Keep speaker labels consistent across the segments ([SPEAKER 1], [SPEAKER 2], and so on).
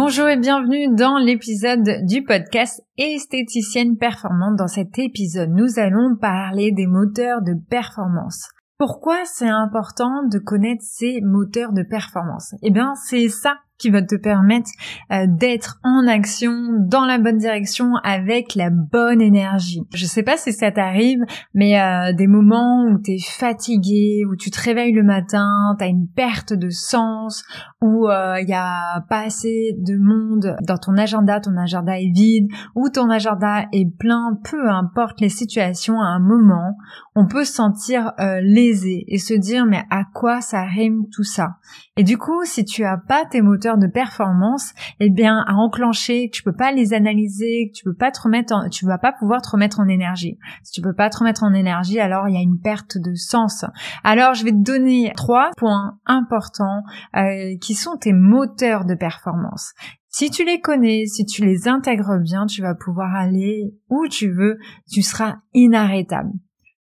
[SPEAKER 1] Bonjour et bienvenue dans l'épisode du podcast Esthéticienne performante. Dans cet épisode, nous allons parler des moteurs de performance. Pourquoi c'est important de connaître ces moteurs de performance? Eh bien, c'est ça qui va te permettre euh, d'être en action dans la bonne direction avec la bonne énergie. Je sais pas si ça t'arrive, mais euh, des moments où tu es fatigué, où tu te réveilles le matin, tu as une perte de sens, où il euh, y a pas assez de monde dans ton agenda, ton agenda est vide, ou ton agenda est plein, peu importe les situations à un moment, on peut se sentir lésé et se dire mais à quoi ça rime tout ça? Et du coup, si tu as pas tes moteurs de performance, eh bien, à enclencher, tu peux pas les analyser, tu peux pas te remettre en, tu vas pas pouvoir te remettre en énergie. Si tu peux pas te remettre en énergie, alors il y a une perte de sens. Alors, je vais te donner trois points importants euh, qui sont tes moteurs de performance. Si tu les connais, si tu les intègres bien, tu vas pouvoir aller où tu veux, tu seras inarrêtable.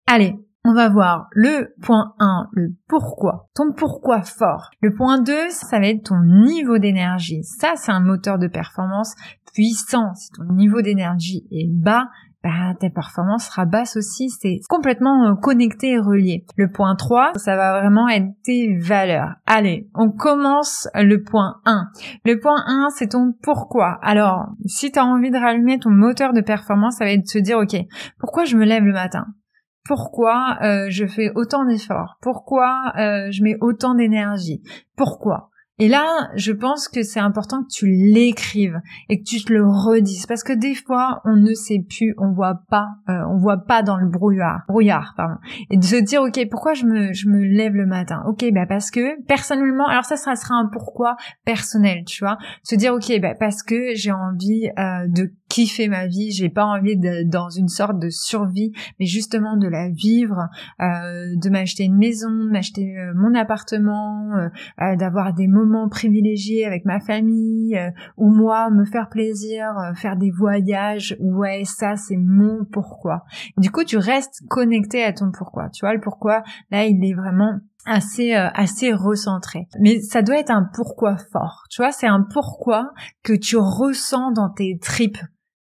[SPEAKER 1] Allez, on va voir le point 1, le pourquoi, ton pourquoi fort. Le point 2, ça va être ton niveau d'énergie. Ça, c'est un moteur de performance puissant. Si ton niveau d'énergie est bas, bah, ta performance sera basse aussi. C'est complètement euh, connecté et relié. Le point 3, ça va vraiment être tes valeurs. Allez, on commence le point 1. Le point 1, c'est ton pourquoi. Alors, si tu as envie de rallumer ton moteur de performance, ça va être de se dire, OK, pourquoi je me lève le matin? Pourquoi euh, je fais autant d'efforts, pourquoi euh, je mets autant d'énergie, pourquoi? Et là, je pense que c'est important que tu l'écrives et que tu te le redises parce que des fois, on ne sait plus, on voit pas, euh, on voit pas dans le brouillard, brouillard, pardon. Et de se dire, ok, pourquoi je me, je me lève le matin? Ok, bah parce que personnellement, alors ça, ça sera un pourquoi personnel, tu vois. Se dire, ok, bah parce que j'ai envie euh, de kiffer ma vie, j'ai pas envie de dans une sorte de survie, mais justement de la vivre, euh, de m'acheter une maison, de m'acheter euh, mon appartement, euh, d'avoir des moments privilégiés avec ma famille, ou moi me faire plaisir, faire des voyages, ouais ça c'est mon pourquoi. du coup tu restes connecté à ton pourquoi, tu vois le pourquoi là il est vraiment assez assez recentré. Mais ça doit être un pourquoi fort. Tu vois, c'est un pourquoi que tu ressens dans tes tripes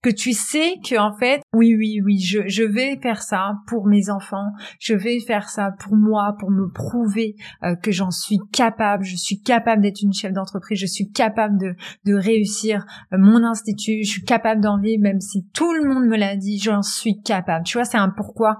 [SPEAKER 1] que tu sais que en fait oui oui oui je, je vais faire ça pour mes enfants je vais faire ça pour moi pour me prouver euh, que j'en suis capable je suis capable d'être une chef d'entreprise je suis capable de de réussir euh, mon institut je suis capable d'en vivre même si tout le monde me l'a dit j'en suis capable. Tu vois c'est un pourquoi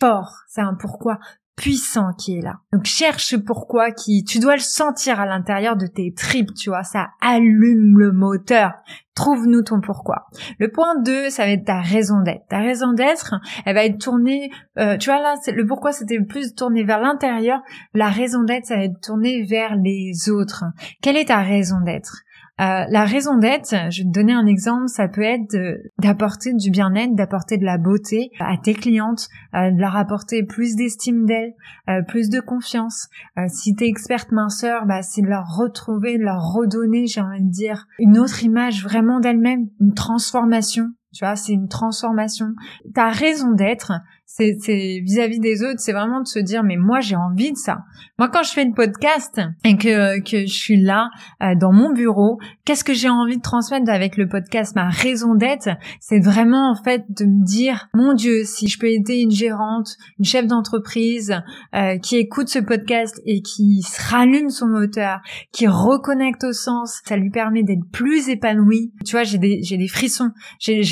[SPEAKER 1] fort c'est un pourquoi puissant qui est là. Donc cherche pourquoi qui, tu dois le sentir à l'intérieur de tes tripes, tu vois, ça allume le moteur. Trouve-nous ton pourquoi. Le point 2, ça va être ta raison d'être. Ta raison d'être, elle va être tournée, euh, tu vois là, le pourquoi c'était plus tourné vers l'intérieur. La raison d'être, ça va être tourné vers les autres. Quelle est ta raison d'être? Euh, la raison d'être, je vais te donner un exemple, ça peut être d'apporter du bien-être, d'apporter de la beauté à tes clientes, euh, de leur apporter plus d'estime d'elles, euh, plus de confiance. si t'es experte minceur, bah, c'est de leur retrouver, de leur redonner, j'ai envie de dire, une autre image vraiment d'elle-même, une transformation. Tu vois, c'est une transformation. Ta raison d'être, c'est vis-à-vis des autres, c'est vraiment de se dire mais moi j'ai envie de ça. Moi quand je fais le podcast et que que je suis là euh, dans mon bureau, qu'est-ce que j'ai envie de transmettre avec le podcast? Ma raison d'être, c'est vraiment en fait de me dire mon Dieu, si je peux aider une gérante, une chef d'entreprise euh, qui écoute ce podcast et qui se rallume son moteur, qui reconnecte au sens, ça lui permet d'être plus épanoui. Tu vois, j'ai des j'ai des frissons, j'ai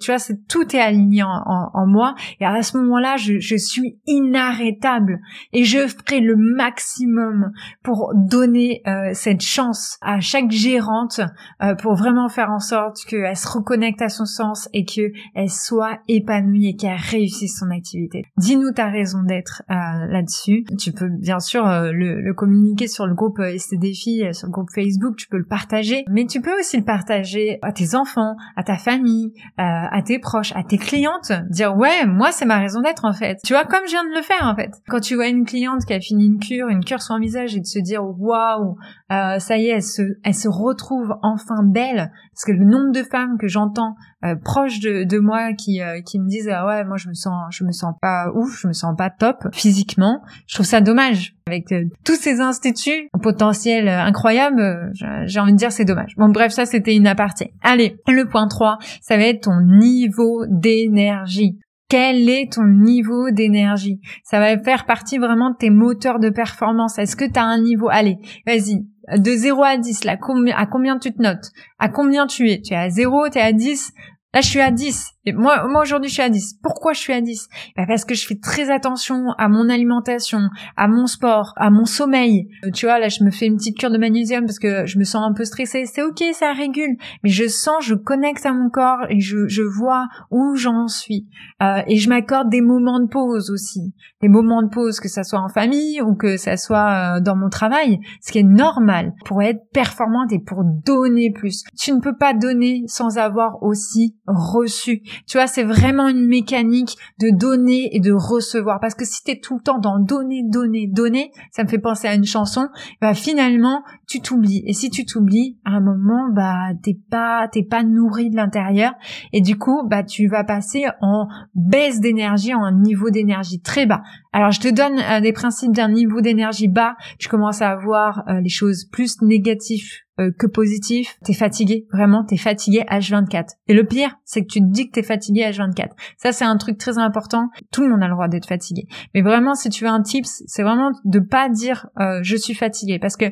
[SPEAKER 1] tu vois, c'est tout est aligné en, moi et à ce moment là je, suis inarrêtable et je ferai le maximum pour donner euh, cette chance à chaque gérante euh, pour vraiment faire en sorte qu'elle se reconnecte à son sens et qu'elle soit épanouie et qu'elle réussisse son activité. Dis-nous ta raison d'être euh, là-dessus. Tu peux bien sûr le, communiquer sur le groupe ST Défis, sur le groupe Facebook, tu peux le partager, mais tu peux aussi le partager à tes enfants, à ta famille, à tes proches, à tes clientes, dire ouais, moi c'est ma raison d'être en fait. Tu vois, comme je viens de le faire en fait. Quand tu vois une cliente qui a fini une cure, une cure sans visage et de se dire waouh, euh, ça y est, elle se, elle se retrouve enfin belle, parce que le nombre de femmes que j'entends euh, proches de, de moi qui euh, qui me disent ah ouais moi je me sens je me sens pas ouf, je me sens pas top physiquement, je trouve ça dommage avec euh, tous ces instituts potentiels incroyables, j'ai envie de dire c'est dommage. Bon bref, ça c'était une aparté. Allez, le point 3, ça va être ton niveau d'énergie. Quel est ton niveau d'énergie? Ça va faire partie vraiment de tes moteurs de performance. Est-ce que tu as un niveau? Allez, vas-y, de 0 à 10, là, à combien tu te notes? À combien tu es? Tu es à 0, tu es à 10 Là, je suis à 10. Et moi, moi aujourd'hui, je suis à 10. Pourquoi je suis à 10 bah Parce que je fais très attention à mon alimentation, à mon sport, à mon sommeil. Euh, tu vois, là, je me fais une petite cure de magnésium parce que je me sens un peu stressée. C'est ok, ça régule. Mais je sens, je connecte à mon corps et je, je vois où j'en suis. Euh, et je m'accorde des moments de pause aussi. Des moments de pause, que ça soit en famille ou que ça soit euh, dans mon travail. Ce qui est normal pour être performante et pour donner plus. Tu ne peux pas donner sans avoir aussi reçu. Tu vois, c'est vraiment une mécanique de donner et de recevoir. Parce que si tu es tout le temps dans donner, donner, donner, ça me fait penser à une chanson, bah finalement, tu t'oublies. Et si tu t'oublies, à un moment, bah t'es pas, t'es pas nourri de l'intérieur. Et du coup, bah tu vas passer en baisse d'énergie, en niveau d'énergie très bas. Alors je te donne euh, des principes d'un niveau d'énergie bas. Tu commences à avoir euh, les choses plus négatives euh, que positif, t'es fatigué, vraiment, t'es fatigué H24. Et le pire, c'est que tu te dis que t'es fatigué H24. Ça, c'est un truc très important. Tout le monde a le droit d'être fatigué. Mais vraiment, si tu veux un tips, c'est vraiment de pas dire euh, je suis fatigué, parce que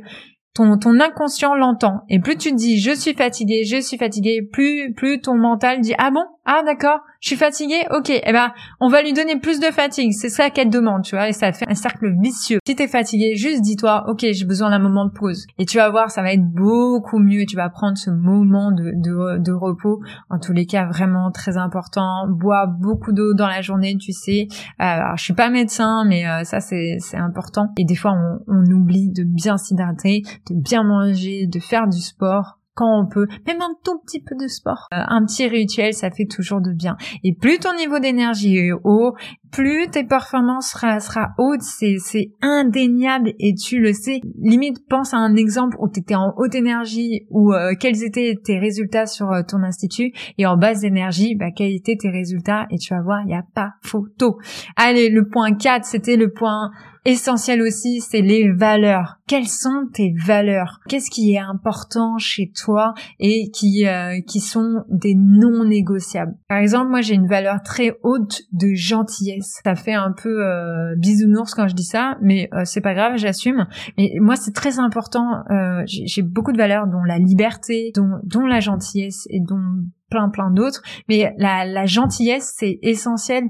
[SPEAKER 1] ton, ton inconscient l'entend. Et plus tu dis je suis fatigué, je suis fatigué, plus plus ton mental dit ah bon, ah d'accord, je suis fatiguée, ok, eh ben on va lui donner plus de fatigue, c'est ça qu'elle demande, tu vois, et ça fait un cercle vicieux. Si t'es fatigué, juste dis-toi, ok, j'ai besoin d'un moment de pause, et tu vas voir, ça va être beaucoup mieux, tu vas prendre ce moment de, de, de repos, en tous les cas vraiment très important. Bois beaucoup d'eau dans la journée, tu sais. Euh, alors je suis pas médecin, mais euh, ça c'est c'est important. Et des fois on, on oublie de bien s'hydrater, de bien manger, de faire du sport quand on peut, même un tout petit peu de sport. Euh, un petit rituel, ça fait toujours de bien. Et plus ton niveau d'énergie est haut, plus tes performances sera, sera haute, c'est, c'est indéniable et tu le sais. Limite, pense à un exemple où tu étais en haute énergie ou euh, quels étaient tes résultats sur euh, ton institut et en basse énergie, bah, quels étaient tes résultats et tu vas voir, il n'y a pas photo. Allez, le point 4, c'était le point essentiel aussi, c'est les valeurs. Quelles sont tes valeurs? Qu'est-ce qui est important chez toi et qui euh, qui sont des non négociables Par exemple, moi j'ai une valeur très haute de gentillesse. Ça fait un peu euh, bisounours quand je dis ça, mais euh, c'est pas grave, j'assume. Mais moi c'est très important. Euh, j'ai beaucoup de valeurs, dont la liberté, dont la gentillesse et dont plein plein d'autres. Mais la gentillesse c'est essentiel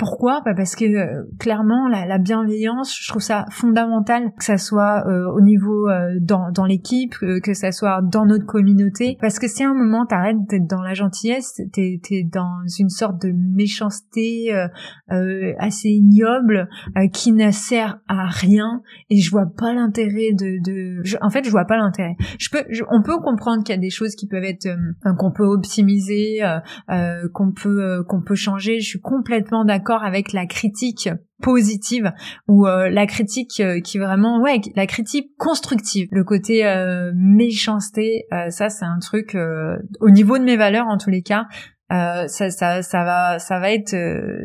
[SPEAKER 1] pourquoi? Bah Parce que euh, clairement, la, bienveillance, je trouve ça fondamental, que ça soit euh, au niveau euh, dans, dans l'équipe, que ça soit dans notre communauté. Parce que si à un moment t'arrêtes d'être dans la gentillesse, t'es es dans une sorte de méchanceté assez ignoble qui ne sert à rien. Et je vois pas l'intérêt de, de... en fait, je vois pas l'intérêt. Je peux, on peut comprendre qu'il y a des choses qui peuvent être qu'on peut optimiser, qu'on peut qu'on peut changer. Je suis complètement d'accord avec la critique positive ou euh, la critique euh, qui vraiment ouais la critique constructive le côté euh, méchanceté ça c'est un truc au niveau de mes valeurs en tous les cas ça, ça, ça va ça va être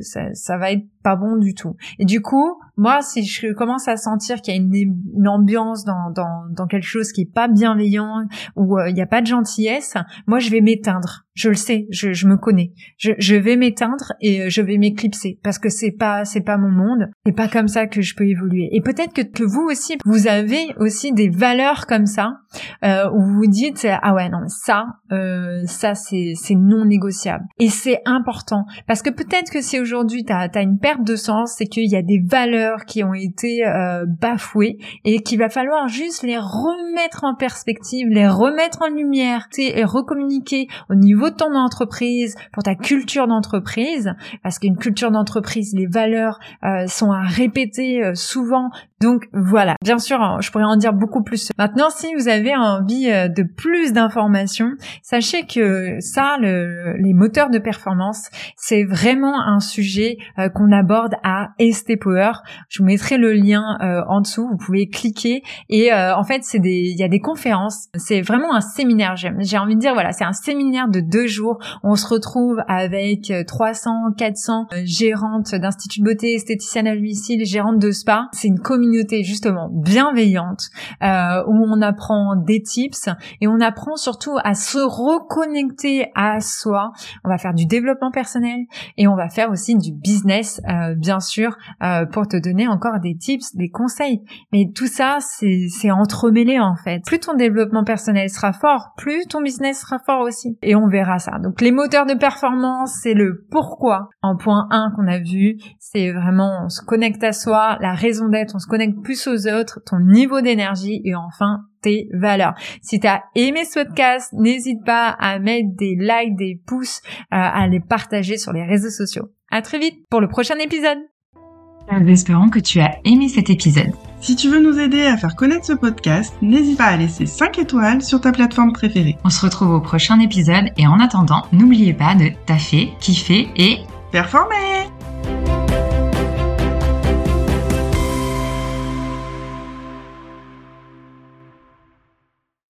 [SPEAKER 1] ça, ça va être pas bon du tout et du coup moi, si je commence à sentir qu'il y a une, ambiance dans, dans, dans, quelque chose qui est pas bienveillant ou euh, il n'y a pas de gentillesse, moi je vais m'éteindre. Je le sais, je, je me connais. Je, je vais m'éteindre et euh, je vais m'éclipser parce que c'est pas c'est pas mon monde. C'est pas comme ça que je peux évoluer. Et peut-être que, que vous aussi, vous avez aussi des valeurs comme ça euh, où vous vous dites ah ouais non ça euh, ça c'est c'est non négociable. Et c'est important parce que peut-être que si aujourd'hui tu as, as une perte de sens, c'est qu'il y a des valeurs qui ont été euh, bafouées et qu'il va falloir juste les remettre en perspective, les remettre en lumière et recommuniquer au niveau ton entreprise, pour ta culture d'entreprise, parce qu'une culture d'entreprise, les valeurs euh, sont à répéter euh, souvent. Donc voilà, bien sûr, hein, je pourrais en dire beaucoup plus. Maintenant, si vous avez envie euh, de plus d'informations, sachez que ça, le, les moteurs de performance, c'est vraiment un sujet qu'on aborde à ST Power. Je vous mettrai le lien en dessous, vous pouvez cliquer et en fait, c'est des, il y a des conférences. C'est vraiment un séminaire. J'ai envie de dire voilà, c'est un séminaire de deux jours. On se retrouve avec 300, 400 euh, gérantes d'instituts de beauté, esthéticiennes à domicile, gérantes de spa. C'est une communauté justement bienveillante euh, où on apprend des tips et on apprend surtout à se reconnecter à soi. On va faire du développement personnel et on va faire aussi du business, euh, bien sûr, euh, pour te donner encore des tips, des conseils. Mais tout ça, c'est entremêlé en fait. Plus ton développement personnel sera fort, plus ton business sera fort aussi. Et on Donc les moteurs de performance, c'est le pourquoi. En point 1 qu'on a vu, c'est vraiment on se connecte à soi, la raison d'être, on se connecte plus aux autres, ton niveau d'énergie et enfin tes valeurs. Si tu as aimé ce podcast, n'hésite pas à mettre des likes, des pouces, euh, à les partager sur les réseaux sociaux. À très vite pour le prochain épisode.
[SPEAKER 2] Nous espérons que tu as aimé cet épisode.
[SPEAKER 3] Si tu veux nous aider à faire connaître ce podcast, n'hésite pas à laisser 5 étoiles sur ta plateforme préférée.
[SPEAKER 2] On se retrouve au prochain épisode et en attendant, n'oubliez pas de taffer, kiffer et
[SPEAKER 3] performer